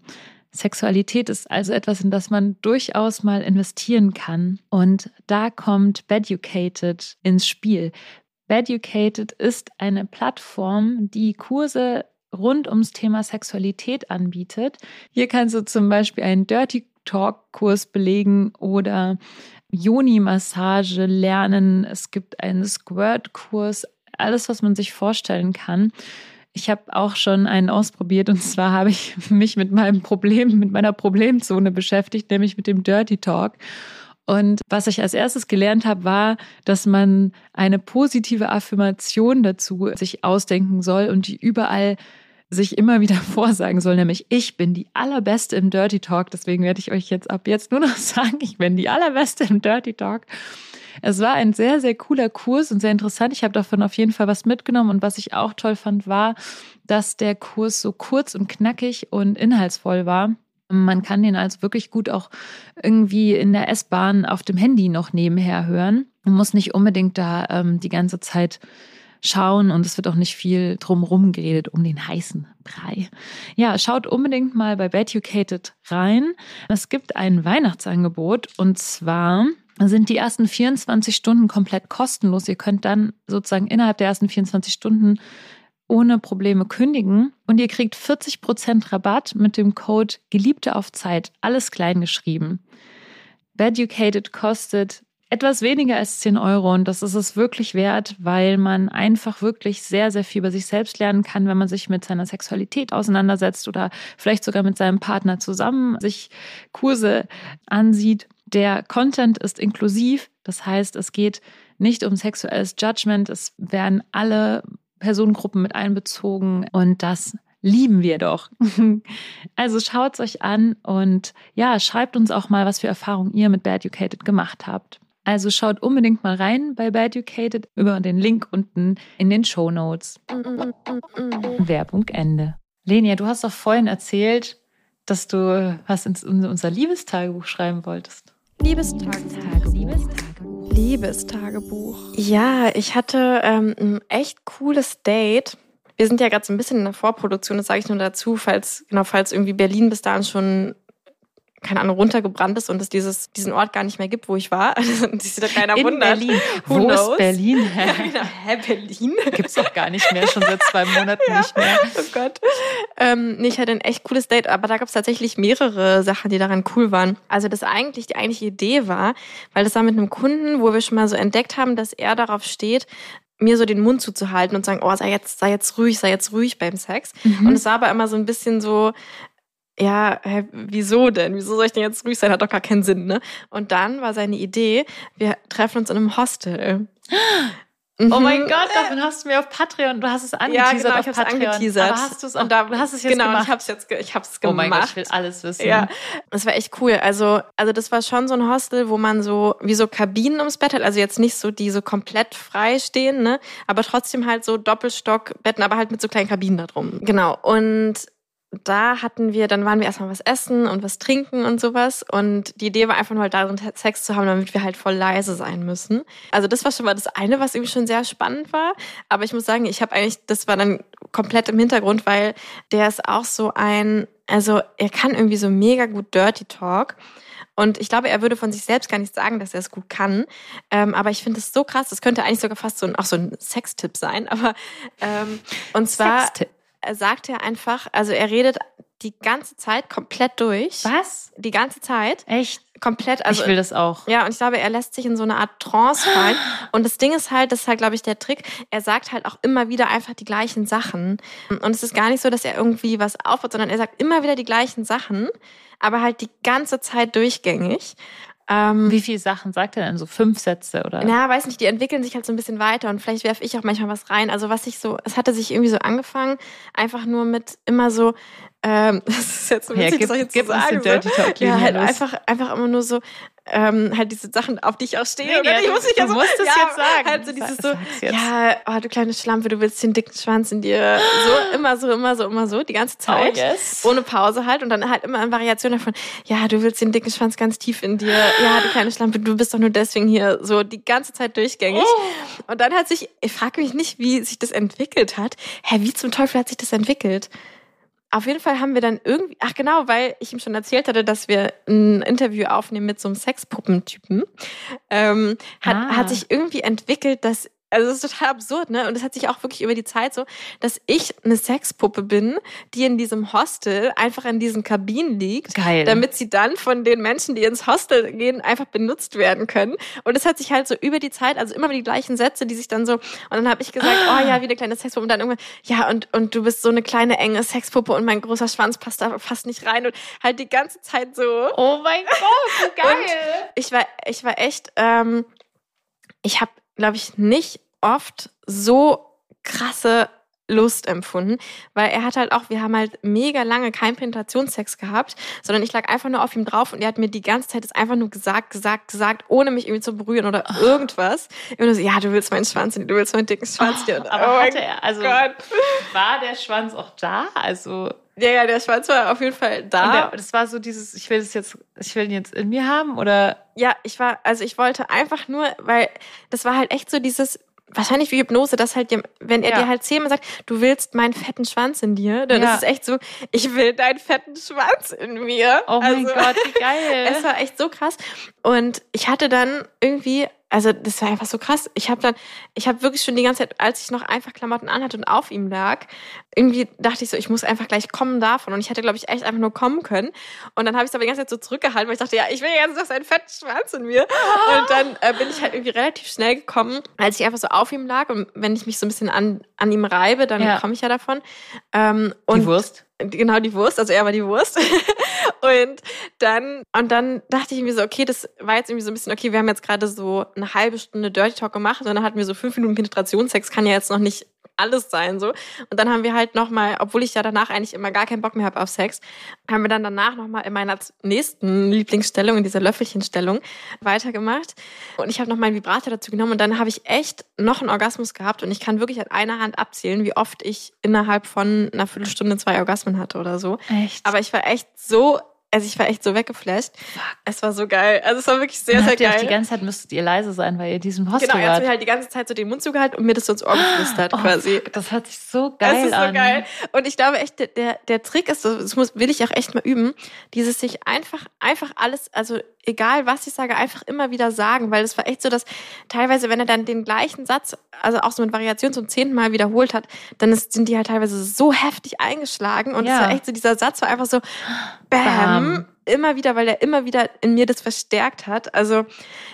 Sexualität ist also etwas, in das man durchaus mal investieren kann. Und da kommt Beducated ins Spiel. Beducated ist eine Plattform, die Kurse rund ums Thema Sexualität anbietet. Hier kannst du zum Beispiel einen Dirty Talk Kurs belegen oder Yoni-Massage lernen. Es gibt einen Squirt-Kurs, alles, was man sich vorstellen kann. Ich habe auch schon einen ausprobiert und zwar habe ich mich mit meinem Problem, mit meiner Problemzone beschäftigt, nämlich mit dem Dirty Talk. Und was ich als erstes gelernt habe, war, dass man eine positive Affirmation dazu sich ausdenken soll und die überall sich immer wieder vorsagen soll, nämlich ich bin die allerbeste im Dirty Talk. Deswegen werde ich euch jetzt ab jetzt nur noch sagen, ich bin die allerbeste im Dirty Talk. Es war ein sehr, sehr cooler Kurs und sehr interessant. Ich habe davon auf jeden Fall was mitgenommen. Und was ich auch toll fand, war, dass der Kurs so kurz und knackig und inhaltsvoll war. Man kann den also wirklich gut auch irgendwie in der S-Bahn auf dem Handy noch nebenher hören. Man muss nicht unbedingt da ähm, die ganze Zeit schauen und es wird auch nicht viel drumherum geredet um den heißen Brei. Ja, schaut unbedingt mal bei Beducated rein. Es gibt ein Weihnachtsangebot und zwar sind die ersten 24 Stunden komplett kostenlos. Ihr könnt dann sozusagen innerhalb der ersten 24 Stunden ohne Probleme kündigen und ihr kriegt 40% Rabatt mit dem Code Geliebte auf Zeit, alles klein geschrieben. Beducated kostet etwas weniger als 10 Euro und das ist es wirklich wert, weil man einfach wirklich sehr, sehr viel über sich selbst lernen kann, wenn man sich mit seiner Sexualität auseinandersetzt oder vielleicht sogar mit seinem Partner zusammen sich Kurse ansieht. Der Content ist inklusiv, das heißt, es geht nicht um sexuelles Judgment, es werden alle Personengruppen mit einbezogen und das lieben wir doch. Also schaut es euch an und ja, schreibt uns auch mal, was für Erfahrungen ihr mit Bad Educated gemacht habt. Also schaut unbedingt mal rein bei Bad Educated über den Link unten in den Show Notes. Werbung Ende. Lenia, du hast doch vorhin erzählt, dass du was in unser Liebestagebuch schreiben wolltest. Liebestagebuch. Liebestagebuch. Liebestagebuch. Ja, ich hatte ähm, ein echt cooles Date. Wir sind ja gerade so ein bisschen in der Vorproduktion, das sage ich nur dazu, falls, genau, falls irgendwie Berlin bis dahin schon keine Ahnung, runtergebrannt ist und es dieses, diesen Ort gar nicht mehr gibt, wo ich war. Also, sich da keiner In wundert. Berlin. Wo knows? ist Berlin? Ja, genau. Hä, Berlin? Gibt's doch gar nicht mehr, schon seit zwei Monaten ja. nicht mehr. Oh Gott. Ähm, nee, ich hatte ein echt cooles Date, aber da gab es tatsächlich mehrere Sachen, die daran cool waren. Also das eigentlich, die eigentliche Idee war, weil das war mit einem Kunden, wo wir schon mal so entdeckt haben, dass er darauf steht, mir so den Mund zuzuhalten und sagen, oh, sei jetzt, sei jetzt ruhig, sei jetzt ruhig beim Sex. Mhm. Und es war aber immer so ein bisschen so, ja, hä, wieso denn? Wieso soll ich denn jetzt ruhig sein? Hat doch gar keinen Sinn, ne? Und dann war seine Idee, wir treffen uns in einem Hostel. Oh mein mhm. Gott, davon hast du mir auf Patreon, du hast es angeteasert ja, genau, ich auf Patreon. Angeteasert. Aber hast du es auch, da, du hast es jetzt genau, gemacht. ich habe es jetzt, ich habe es gemacht. Oh mein Gott, ich will alles wissen. Ja, das war echt cool. Also, also das war schon so ein Hostel, wo man so wie so Kabinen ums Bett hat, also jetzt nicht so die so komplett frei stehen, ne, aber trotzdem halt so Doppelstockbetten, aber halt mit so kleinen Kabinen da drum. Genau. Und da hatten wir, dann waren wir erstmal was essen und was trinken und sowas. Und die Idee war einfach nur darin, Sex zu haben, damit wir halt voll leise sein müssen. Also das war schon mal das eine, was irgendwie schon sehr spannend war. Aber ich muss sagen, ich habe eigentlich, das war dann komplett im Hintergrund, weil der ist auch so ein, also er kann irgendwie so mega gut Dirty Talk. Und ich glaube, er würde von sich selbst gar nicht sagen, dass er es gut kann. Ähm, aber ich finde es so krass. Das könnte eigentlich sogar fast so ein, auch so ein Sextipp sein. Aber ähm, und zwar Sextipp sagt er einfach, also er redet die ganze Zeit komplett durch. Was? Die ganze Zeit. Echt? Komplett. Also, ich will das auch. Ja, und ich glaube, er lässt sich in so eine Art Trance fallen. Und das Ding ist halt, das ist halt, glaube ich, der Trick. Er sagt halt auch immer wieder einfach die gleichen Sachen. Und es ist gar nicht so, dass er irgendwie was aufbaut, sondern er sagt immer wieder die gleichen Sachen, aber halt die ganze Zeit durchgängig. Ähm, Wie viele Sachen sagt er denn? So fünf Sätze oder? Na, weiß nicht, die entwickeln sich halt so ein bisschen weiter und vielleicht werfe ich auch manchmal was rein. Also was ich so, es hatte sich irgendwie so angefangen, einfach nur mit immer so, ähm, das ist jetzt so Ja, witzig, gib- das ich jetzt gib so sagen. Dirty. Talk, ja, halt einfach, einfach immer nur so, ähm, halt diese Sachen, auf die ich auch stehe. Nee, oder? ja, ich du- muss mich du ja so, musst es ja, jetzt sagen. Halt so dieses so, ja, oh, du kleine Schlampe, du willst den dicken Schwanz in dir. So, immer so, immer so, immer so, die ganze Zeit. Oh, yes. Ohne Pause halt und dann halt immer in Variation davon, ja, du willst den dicken Schwanz ganz tief in dir. Ja, du kleine Schlampe, du bist doch nur deswegen hier. So die ganze Zeit durchgängig. Oh. Und dann hat sich, ich frage mich nicht, wie sich das entwickelt hat. Hä, wie zum Teufel hat sich das entwickelt? Auf jeden Fall haben wir dann irgendwie, ach genau, weil ich ihm schon erzählt hatte, dass wir ein Interview aufnehmen mit so einem Sexpuppentypen, ähm, hat, Ah. hat sich irgendwie entwickelt, dass also es ist total absurd, ne? Und es hat sich auch wirklich über die Zeit so, dass ich eine Sexpuppe bin, die in diesem Hostel einfach in diesen Kabinen liegt, Geil. damit sie dann von den Menschen, die ins Hostel gehen, einfach benutzt werden können. Und es hat sich halt so über die Zeit, also immer die gleichen Sätze, die sich dann so, und dann habe ich gesagt, oh ja, wie eine kleine Sexpuppe, und dann irgendwann, ja, und, und du bist so eine kleine enge Sexpuppe und mein großer Schwanz passt da fast nicht rein und halt die ganze Zeit so. oh mein Gott, geil. Ich war, ich war echt, ähm, ich habe, glaube ich, nicht oft so krasse Lust empfunden, weil er hat halt auch, wir haben halt mega lange keinen Penetrationssex gehabt, sondern ich lag einfach nur auf ihm drauf und er hat mir die ganze Zeit das einfach nur gesagt, gesagt, gesagt, ohne mich irgendwie zu berühren oder irgendwas. Immer nur so, ja, du willst meinen Schwanz, du willst meinen dicken Schwanz. Oh, aber oh hatte er, also Gott. war der Schwanz auch da? Also Ja, ja, der Schwanz war auf jeden Fall da. der, das war so dieses, ich will das jetzt, ich will ihn jetzt in mir haben oder Ja, ich war, also ich wollte einfach nur, weil das war halt echt so dieses, wahrscheinlich wie Hypnose, dass halt, wenn er Ja. dir halt zehnmal sagt, du willst meinen fetten Schwanz in dir, dann Ja. ist es echt so, ich will deinen fetten Schwanz in mir. oh mein Also, Gott, wie geil. Es war echt so krass. Und ich hatte dann irgendwie, also das war einfach so krass. Ich habe dann, ich habe wirklich schon die ganze Zeit, als ich noch einfach Klamotten anhatte und auf ihm lag, irgendwie dachte ich so, ich muss einfach gleich kommen davon. Und ich hätte, glaube ich, echt einfach nur kommen können. Und dann habe ich es aber die ganze Zeit so zurückgehalten, weil ich dachte, ja, ich will jetzt noch seinen fetten Schwanz in mir. Und dann äh, bin ich halt irgendwie relativ schnell gekommen, als ich einfach so auf ihm lag. Und wenn ich mich so ein bisschen an, an ihm reibe, dann Ja. komme ich ja davon. Ähm, und die Wurst. genau die Wurst, also er war die Wurst. und dann und dann dachte ich irgendwie so, okay, das war jetzt irgendwie so ein bisschen, okay, wir haben jetzt gerade so eine halbe Stunde Dirty Talk gemacht und dann hatten wir so fünf Minuten Penetrationssex, kann ja jetzt noch nicht alles sein so. Und dann haben wir halt noch mal, obwohl ich ja danach eigentlich immer gar keinen Bock mehr habe auf Sex, haben wir dann danach noch mal in meiner nächsten Lieblingsstellung, in dieser Löffelchenstellung, weitergemacht. Und ich habe noch meinen Vibrator dazu genommen und dann habe ich echt noch einen Orgasmus gehabt und ich kann wirklich an einer Hand abzählen, wie oft ich innerhalb von einer Viertelstunde zwei Orgasmen hatte oder so. Echt? Aber ich war echt so, also ich war echt so weggeflasht. Es war so geil. Also es war wirklich sehr, sehr geil. die ganze Zeit müsstet ihr leise sein, weil ihr diesem Hostel genau, er hat mir halt die ganze Zeit so den Mund zugehalten und mir das so ins Ohr geflüstert Oh, quasi. fuck, das hört sich so geil Das ist so an. geil. Und ich glaube echt, der- der, Trick ist, so, das muss, will ich auch echt mal üben, dieses sich einfach, einfach alles, also egal was ich sage, einfach immer wieder sagen, weil es war echt so, dass teilweise, wenn er dann den gleichen Satz, also auch so mit Variation zum zehnten Mal wiederholt hat, dann ist, sind die halt teilweise so heftig eingeschlagen und es Ja. war echt so, dieser Satz war einfach so, bam, Bam. immer wieder, weil er immer wieder in mir das verstärkt hat. Also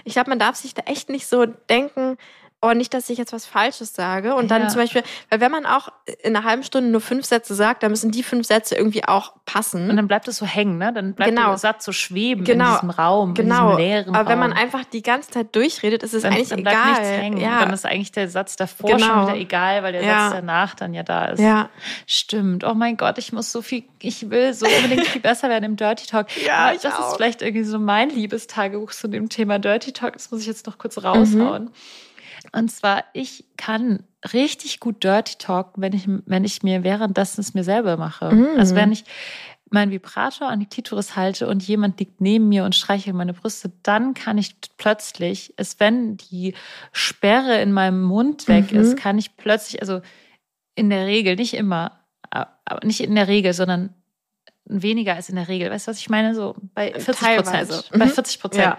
ich glaube, man darf sich da echt nicht so denken, oh, nicht, dass ich jetzt was Falsches sage. Und dann Ja. zum Beispiel, weil wenn man auch in einer halben Stunde nur fünf Sätze sagt, dann müssen die fünf Sätze irgendwie auch passen. Und dann bleibt es so hängen, ne? Dann bleibt Genau. der Satz so schweben Genau. in diesem Raum, genau. in diesem leeren Aber wenn man Raum. einfach die ganze Zeit durchredet, ist es dann, eigentlich dann bleibt egal. nichts hängen. Ja. Dann ist eigentlich der Satz davor Genau. schon wieder egal, weil der Ja. Satz danach dann ja da ist. ja. Stimmt. Oh mein Gott, ich muss so viel, ich will so unbedingt viel besser werden im Dirty Talk. Ja, Aber das auch. ist vielleicht irgendwie so mein Liebestagebuch zu dem Thema Dirty Talk. Das muss ich jetzt noch kurz Mhm. Und zwar, ich kann richtig gut Dirty Talk, wenn ich, wenn ich mir währenddessen es mir selber mache. Mhm. Also wenn ich meinen Vibrator an die Klitoris halte und jemand liegt neben mir und streichelt meine Brüste, dann kann ich plötzlich, es wenn die Sperre in meinem Mund weg Mhm. ist, kann ich plötzlich, also in der Regel, nicht immer, aber nicht in der Regel, sondern weniger als in der Regel. Weißt du, was ich meine? So bei 40 Teilweise. Prozent. Bei Mhm. 40 Prozent Ja.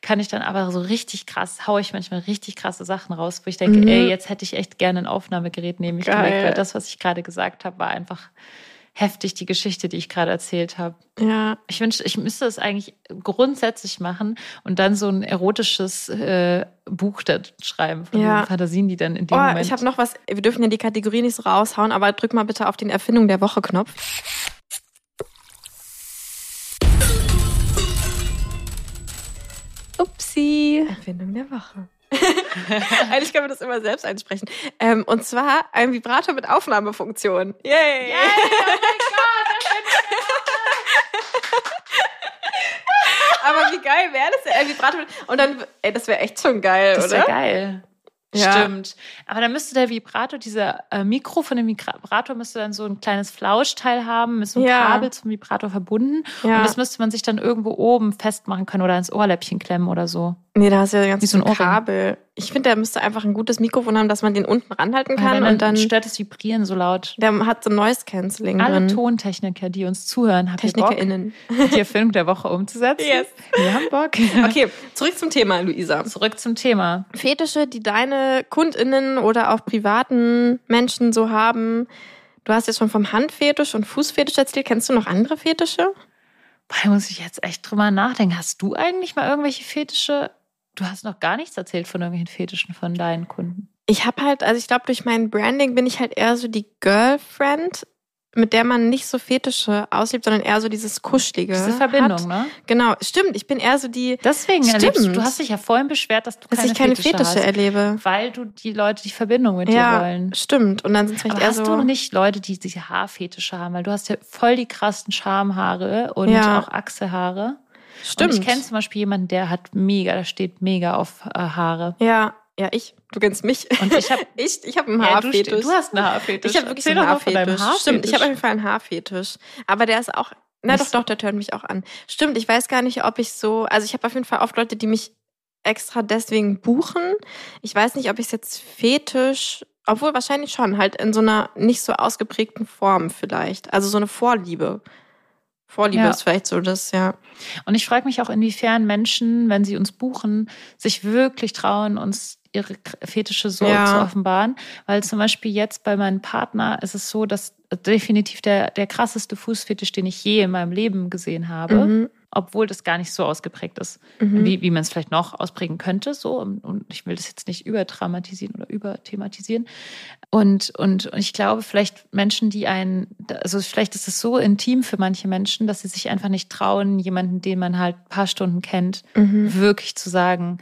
kann ich dann aber so richtig krass, haue ich manchmal richtig krasse Sachen raus, wo ich denke, Mhm. ey, jetzt hätte ich echt gerne ein Aufnahmegerät neben mich Geil. gelegt, weil das, was ich gerade gesagt habe, war einfach heftig, die Geschichte, die ich gerade erzählt habe. Ja. Ich wünschte, ich müsste es eigentlich grundsätzlich machen und dann so ein erotisches äh, Buch da schreiben von Ja. den Fantasien, die dann in dem Oh, Moment. ich habe noch was. Wir dürfen ja die Kategorie nicht so raushauen, aber drück mal bitte auf den Erfindung der Woche Knopf. Upsi. Erfindung der Woche. Eigentlich können wir das immer selbst einsprechen. Ähm, und zwar ein Vibrator mit Aufnahmefunktion. Yay! Yay! Oh mein Gott! Aber wie geil wäre das? Ein Vibrator mit, und dann, ey, das wäre echt schon geil, das oder? Das wäre geil. Ja. Stimmt. Aber dann müsste der Vibrator, dieser äh, Mikro von dem Vibrator müsste dann so ein kleines Flauschteil haben, mit so einem ja. Kabel zum Vibrator verbunden. Ja. Und das müsste man sich dann irgendwo oben festmachen können oder ins Ohrläppchen klemmen oder so. Nee, da hast du ja ganz so ein Kabel. Ich finde, der müsste einfach ein gutes Mikrofon haben, dass man den unten ranhalten kann. Ja, und dann stört das Vibrieren so laut. Der hat so Noise Cancelling Alle drin. Tontechniker, die uns zuhören, haben TechnikerInnen. Bock, die Erfindung der Woche umzusetzen. Yes. Wir haben Bock. Okay, zurück zum Thema, Luisa. Zurück zum Thema. Fetische, die deine KundInnen oder auch privaten Menschen so haben. Du hast jetzt schon vom Handfetisch und Fußfetisch erzählt. Kennst du noch andere Fetische? Da muss ich jetzt echt drüber nachdenken. Hast du eigentlich mal irgendwelche Fetische Du hast noch gar nichts erzählt von irgendwelchen Fetischen von deinen Kunden. Ich habe halt, also ich glaube, durch mein Branding bin ich halt eher so die Girlfriend, mit der man nicht so Fetische auslebt, sondern eher so dieses Kuschelige. Diese Verbindung, hat. ne? Genau, stimmt. Ich bin eher so die. Deswegen stimmt. erlebst du. Du hast dich ja vorhin beschwert, dass du dass keine, ich keine Fetische, Fetische hast, erlebe. Weil du die Leute die Verbindung mit ja, dir wollen. Stimmt. Und dann sind es vielleicht Aber eher hast so. du nicht Leute, die diese Haarfetische haben? Weil du hast ja voll die krassen Schamhaare und Ja. auch Achselhaare. Stimmt. Und ich kenne zum Beispiel jemanden, der hat mega, der steht mega auf äh, Haare. Ja, ja, ich. Du kennst mich. Und ich habe ich, ich habe einen ja, du, Haarfetisch. ste- du hast einen Haarfetisch. Ich habe wirklich Erzähl so einen Haarfetisch. Haarfetisch. Stimmt, ich habe auf jeden Fall einen Haarfetisch. Aber der ist auch, na Was? doch, doch, der hört mich auch an. Stimmt, ich weiß gar nicht, ob ich so, also ich habe auf jeden Fall oft Leute, die mich extra deswegen buchen. Ich weiß nicht, ob ich es jetzt fetisch, obwohl wahrscheinlich schon, halt in so einer nicht so ausgeprägten Form vielleicht. Also so eine Vorliebe. Vorliebe Ja. ist vielleicht so das, ja. Und ich frage mich auch, inwiefern Menschen, wenn sie uns buchen, sich wirklich trauen, uns ihre Fetische so Ja. zu offenbaren. Weil zum Beispiel jetzt bei meinem Partner ist es so, dass definitiv der, der krasseste Fußfetisch, den ich je in meinem Leben gesehen habe, Mhm. Obwohl das gar nicht so ausgeprägt ist, Mhm. wie, wie man es vielleicht noch ausprägen könnte. So. Und, ich will das jetzt nicht überdramatisieren oder überthematisieren. Und, und, und ich glaube, vielleicht Menschen, die einen, also vielleicht ist es so intim für manche Menschen, dass sie sich einfach nicht trauen, jemanden, den man halt ein paar Stunden kennt, Mhm. wirklich zu sagen,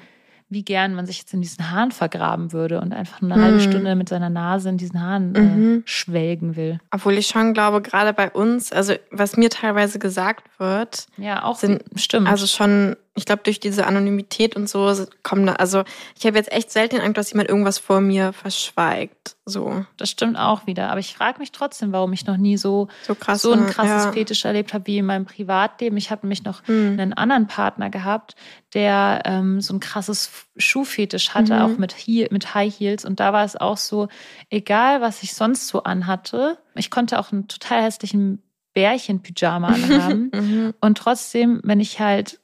wie gern man sich jetzt in diesen Haaren vergraben würde und einfach eine Mhm. halbe Stunde mit seiner Nase in diesen Haaren äh, Mhm. schwelgen will. Obwohl ich schon glaube, gerade bei uns, also was mir teilweise gesagt wird, Ja, auch Sind- stimmt. Also schon, ich glaube, durch diese Anonymität und so kommen da, also ich habe jetzt echt selten den Eindruck, dass jemand irgendwas vor mir verschweigt. So, das stimmt auch wieder. Aber ich frage mich trotzdem, warum ich noch nie so, so krass. so ein krasses ja. Fetisch erlebt habe wie in meinem Privatleben. Ich habe nämlich noch Hm. einen anderen Partner gehabt, der ähm, so ein krasses Schuhfetisch hatte, Mhm. auch mit, Heel, mit High Heels. Und da war es auch so, egal was ich sonst so anhatte, ich konnte auch einen total hässlichen Bärchen-Pyjama anhaben. Mhm. Und trotzdem, wenn ich halt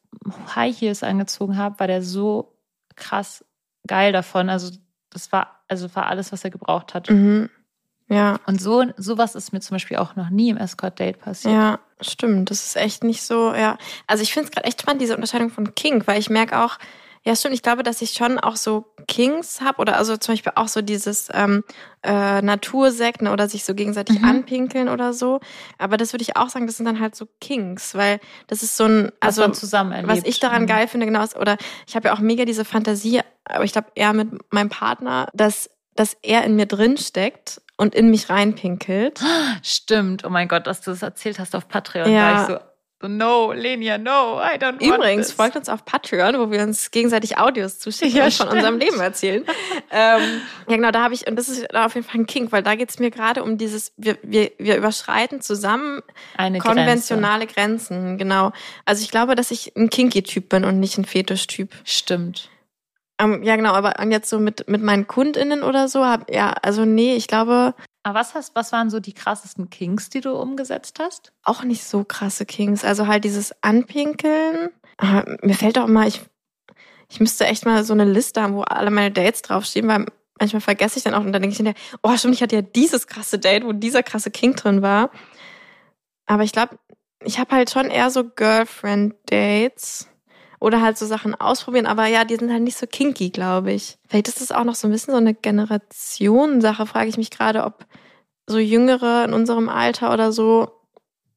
High Heels angezogen habe, war der so krass geil davon. Also das war, also war alles, was er gebraucht hat. Mhm. Ja, Und so sowas ist mir zum Beispiel auch noch nie im Escort-Date passiert. ja, stimmt. Das ist echt nicht so, ja. Also ich finde es gerade echt spannend, diese Unterscheidung von King, weil ich merke auch, ja stimmt, ich glaube, dass ich schon auch so Kings habe oder also zum Beispiel auch so dieses ähm, äh, Natursekten oder sich so gegenseitig Mhm. anpinkeln oder so. Aber das würde ich auch sagen, das sind dann halt so Kings, weil das ist so ein, Also also zusammen erlebt. Was ich daran Mhm. geil finde, genau, ist, oder ich habe ja auch mega diese Fantasie, aber ich glaube eher mit meinem Partner, dass, dass er in mir drin steckt und in mich reinpinkelt. Stimmt. Oh mein Gott, dass du das erzählt hast auf Patreon. Ja. War ich so, so, no, Lenia, no, I don't want Übrigens, folgt uns auf Patreon, wo wir uns gegenseitig Audios zuschicken Ja, und von stimmt. unserem Leben erzählen. ähm, ja, genau, da habe ich, und das ist auf jeden Fall ein Kink, weil da geht es mir gerade um dieses, wir, wir, wir überschreiten zusammen Eine konventionale Grenzen, genau. Also ich glaube, dass ich ein Kinky-Typ bin und nicht ein Fetisch-Typ. Grenze. Stimmt. Ähm, ja, genau, aber jetzt so mit, mit meinen KundInnen oder so, hab, ja, also nee, ich glaube Aber was, hast, was waren so die krassesten Kinks, die du umgesetzt hast? auch nicht so krasse Kings. Also halt dieses Anpinkeln. Ah, mir fällt auch mal, ich, ich müsste echt mal so eine Liste haben, wo alle meine Dates draufstehen, weil manchmal vergesse ich dann auch und dann denke ich hinterher, oh stimmt, ich hatte ja dieses krasse Date, wo dieser krasse King drin war. Aber ich glaube, ich habe halt schon eher so Girlfriend-Dates. Oder halt so Sachen ausprobieren, aber ja, die sind halt nicht so kinky, glaube ich. Vielleicht ist das auch noch so ein bisschen so eine Generationensache, frage ich mich gerade, ob so Jüngere in unserem Alter oder so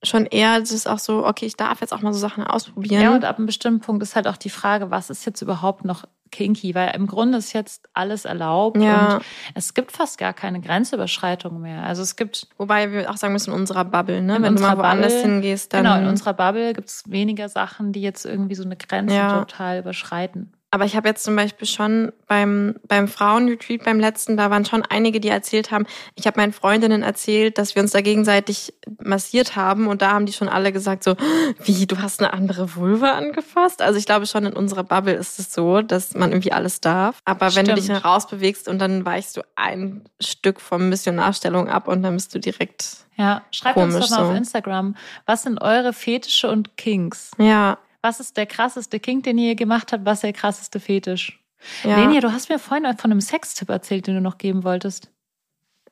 schon eher das ist auch so, okay, ich darf jetzt auch mal so Sachen ausprobieren. Ja, und ab einem bestimmten Punkt ist halt auch die Frage, was ist jetzt überhaupt noch kinky? Weil im Grunde ist jetzt alles erlaubt Ja. und es gibt fast gar keine Grenzüberschreitung mehr. Also es gibt Wobei wir auch sagen müssen, in unserer Bubble, ne? In Wenn du mal unserer woanders Bubble, hingehst, dann. genau in unserer Bubble gibt es weniger Sachen, die jetzt irgendwie so eine Grenze Ja. total überschreiten. Aber ich habe jetzt zum Beispiel schon beim, beim Frauenretreat, beim letzten, da waren schon einige, die erzählt haben, ich habe meinen Freundinnen erzählt, dass wir uns da gegenseitig massiert haben und da haben die schon alle gesagt so, wie, du hast eine andere Vulva angefasst? Also ich glaube schon in unserer Bubble ist es so, dass man irgendwie alles darf. Aber wenn du dich Stimmt. rausbewegst und dann weichst du ein Stück vom Missionarstellung ab und dann bist du direkt, Ja, schreibt uns Komisch doch mal so. auf Instagram, was sind eure Fetische und Kinks? ja, Was ist der krasseste Kink, den ihr gemacht habt? Was ist der krasseste Fetisch? ja. Lenia, du hast mir vorhin von einem Sextipp erzählt, den du noch geben wolltest.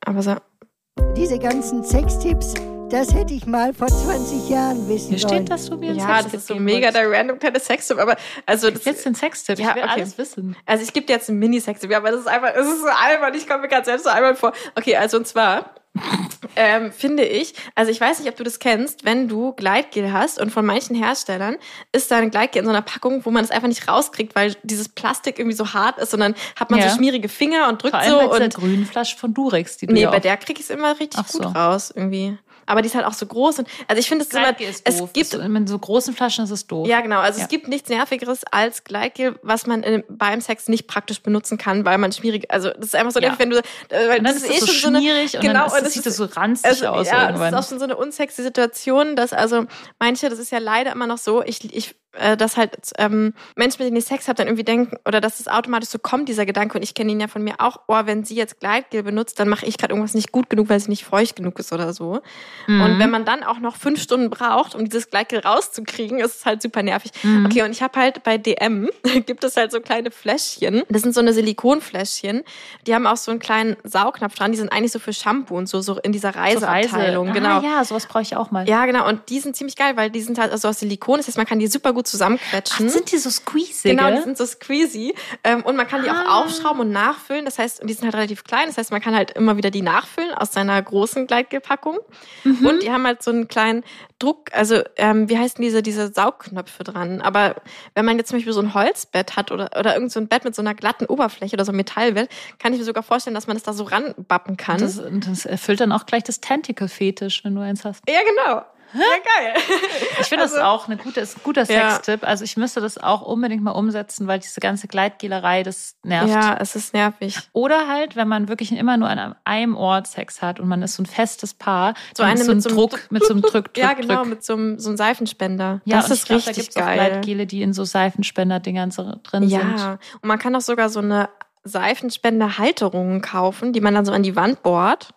Aber so, Diese ganzen Sextipps, das hätte ich mal vor 20 Jahren wissen Hier sollen. steht, dass du mir einen ja, das Sextipp ist so mega der random kleine Sextipp, aber also das, Jetzt den Sextipp. Ja, ich will okay. alles wissen. Also ich gebe dir jetzt einen Mini-Sex, aber das ist einfach, es ist so albern, ich komme mir gerade selbst so albern vor. Okay, also und zwar ähm, finde ich, also ich weiß nicht, ob du das kennst, wenn du Gleitgel hast und von manchen Herstellern ist da ein Gleitgel in so einer Packung, wo man es einfach nicht rauskriegt, weil dieses Plastik irgendwie so hart ist und dann hat man Ja. so schmierige Finger und drückt Vor allem so bei dieser und grünen Flasche von Durex, die du nee, ja bei der krieg ich es immer richtig Ach gut so. raus irgendwie. Aber die ist halt auch so groß und also ich finde es ist immer, Gleitgel ist es doof. gibt in so großen Flaschen ist es doof. ja, genau. Also Ja. es gibt nichts Nervigeres als Gleitgel, was man in, beim Sex nicht praktisch benutzen kann, weil man schwierig, also das ist einfach so Ja. nervig, wenn du, äh, weil Und dann das ist es so schon eine- schmierig und genau, und es es sieht ist- so ranzig also, aus ja, irgendwann. das ist auch schon so eine unsexy Situation, dass also manche, das ist ja leider immer noch so, ich, ich äh, dass halt ähm, Menschen, mit denen ich Sex habe, dann irgendwie denken, oder dass es automatisch so kommt, dieser Gedanke, und ich kenne ihn ja von mir auch, oh, wenn sie jetzt Gleitgel benutzt, dann mache ich gerade irgendwas nicht gut genug, weil sie nicht feucht genug ist oder so. Mhm. Und wenn man dann auch noch fünf Stunden braucht, um dieses Gleitgel rauszukriegen, ist es halt super nervig. Mhm. Okay, und ich habe halt bei DM gibt es halt so kleine Fläschchen. Das sind so eine Silikonfläschchen. Die haben auch so einen kleinen Saugknopf dran. Die sind eigentlich so für Shampoo und so, so in dieser So Reiseabteilung. Reise. Genau. Ah, ja, sowas brauche ich auch mal. Ja, genau. Und die sind ziemlich geil, weil die sind halt also aus Silikon. Das heißt, man kann die super gut zusammenquetschen. Ach, sind die so squeezig? Genau, die sind so squeezy. Ähm, und man kann die Ah. auch aufschrauben und nachfüllen. Das heißt, und die sind halt relativ klein. Das heißt, man kann halt immer wieder die nachfüllen aus seiner großen Gleitgelpackung. Mhm. Und die haben halt so einen kleinen Druck, also ähm, wie heißen diese, diese Saugknöpfe dran. Aber wenn man jetzt zum Beispiel so ein Holzbett hat oder, oder irgend so ein Bett mit so einer glatten Oberfläche oder so ein Metallbett, kann ich mir sogar vorstellen, dass man das da so ranbappen kann. das, das erfüllt dann auch gleich das Tentacle-Fetisch, wenn du eins hast. ja, genau. Ja, geil. Ich finde Also- das auch eine gute, ein guter Ja. Sextipp. Also ich müsste das auch unbedingt mal umsetzen, weil diese ganze Gleitgelerei, das nervt. Ja, es ist nervig. Oder halt, wenn man wirklich immer nur an einem Ort Sex hat und man ist so ein festes Paar, So eine so ein mit so einem Druck, mit so einem Drück, Drück, Ja, genau, Drück. mit so einem, so einem Seifenspender. Ja, das ist glaub, richtig da gibt's auch geil. Gleitgele, die in so Seifenspender-Dingern drin sind. Ja, und man kann auch sogar so eine Seifenspender-Halterung kaufen, die man dann so an die Wand bohrt.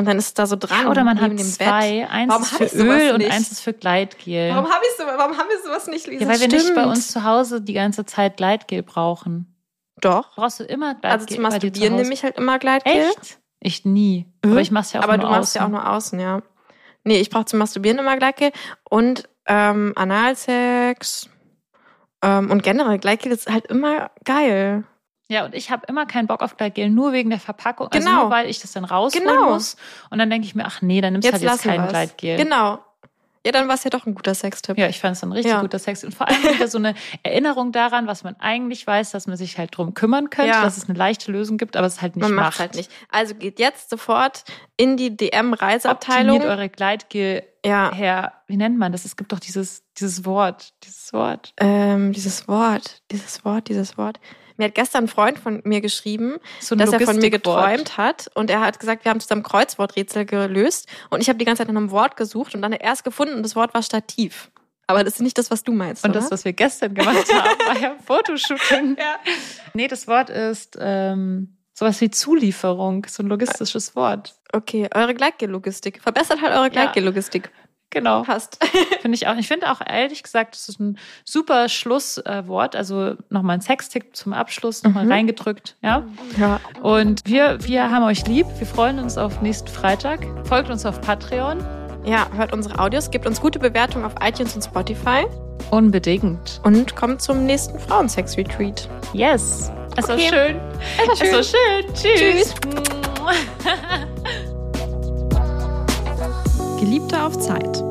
Und dann ist es da so dran. Ja, oder man hat zwei. Eins Warum ist für Öl und eins ist für Gleitgel. Warum habe ich so, warum haben wir sowas nicht, Lisa? ja, weil wir nicht bei Stimmt. uns zu Hause die ganze Zeit Gleitgel brauchen. Doch. Brauchst du immer Gleitgel Also zum Masturbieren nehme ich halt immer Gleitgel. Echt? Ich nie. Mhm. Aber ich mach's ja auch Aber nur du machst ja auch nur außen, ja. Nee, ich brauche zum Masturbieren immer Gleitgel und ähm, Analsex ähm, und generell Gleitgel ist halt immer geil. Ja, und ich habe immer keinen Bock auf Gleitgel, nur wegen der Verpackung. Also Genau. nur weil ich das dann rausholen Genau. muss. Und dann denke ich mir, ach nee, dann nimmst du Jetzt halt jetzt kein. Gleitgel. Genau. Ja, dann war es ja doch ein guter Sextipp. Ja, ich fand es dann richtig Ja. guter Sex. Und vor allem wieder so eine Erinnerung daran, was man eigentlich weiß, dass man sich halt drum kümmern könnte, Ja. dass es eine leichte Lösung gibt, aber es halt nicht Man macht. macht halt nicht. Also geht jetzt sofort in die DM-Reiseabteilung. Optimiert eure Gleitgel Ja, her. Wie nennt man das? Es gibt doch dieses, dieses Wort. Dieses Wort. ähm, dieses Wort, dieses Wort, dieses Wort. Mir hat gestern ein Freund von mir geschrieben, So dass er von mir geträumt hat und er hat gesagt, wir haben zusammen Kreuzworträtsel gelöst und ich habe die ganze Zeit nach einem Wort gesucht und dann hat er erst gefunden und das Wort war Stativ. Aber das ist nicht das, was du meinst, Und oder? das, was wir gestern gemacht haben, war ja Fotoshooting. ja. Nee, das Wort ist ähm, sowas wie Zulieferung, so ein logistisches Wort. Okay, eure Gleitgel-Logistik. Verbessert halt eure Gleitgel-Logistik. Genau. Passt. Finde ich auch. Ich finde auch ehrlich gesagt, das ist ein super Schlusswort. Also nochmal ein Sextick zum Abschluss, nochmal Mhm. reingedrückt. Ja. Ja. Und wir, wir haben euch lieb. Wir freuen uns auf nächsten Freitag. Folgt uns auf Patreon. ja, hört unsere Audios, gebt uns gute Bewertungen auf iTunes und Spotify Unbedingt. und kommt zum nächsten Frauensex-Retreat. Yes. Es war Okay. schön. Es war Es war schön. Tschüss. Geliebte auf Zeit.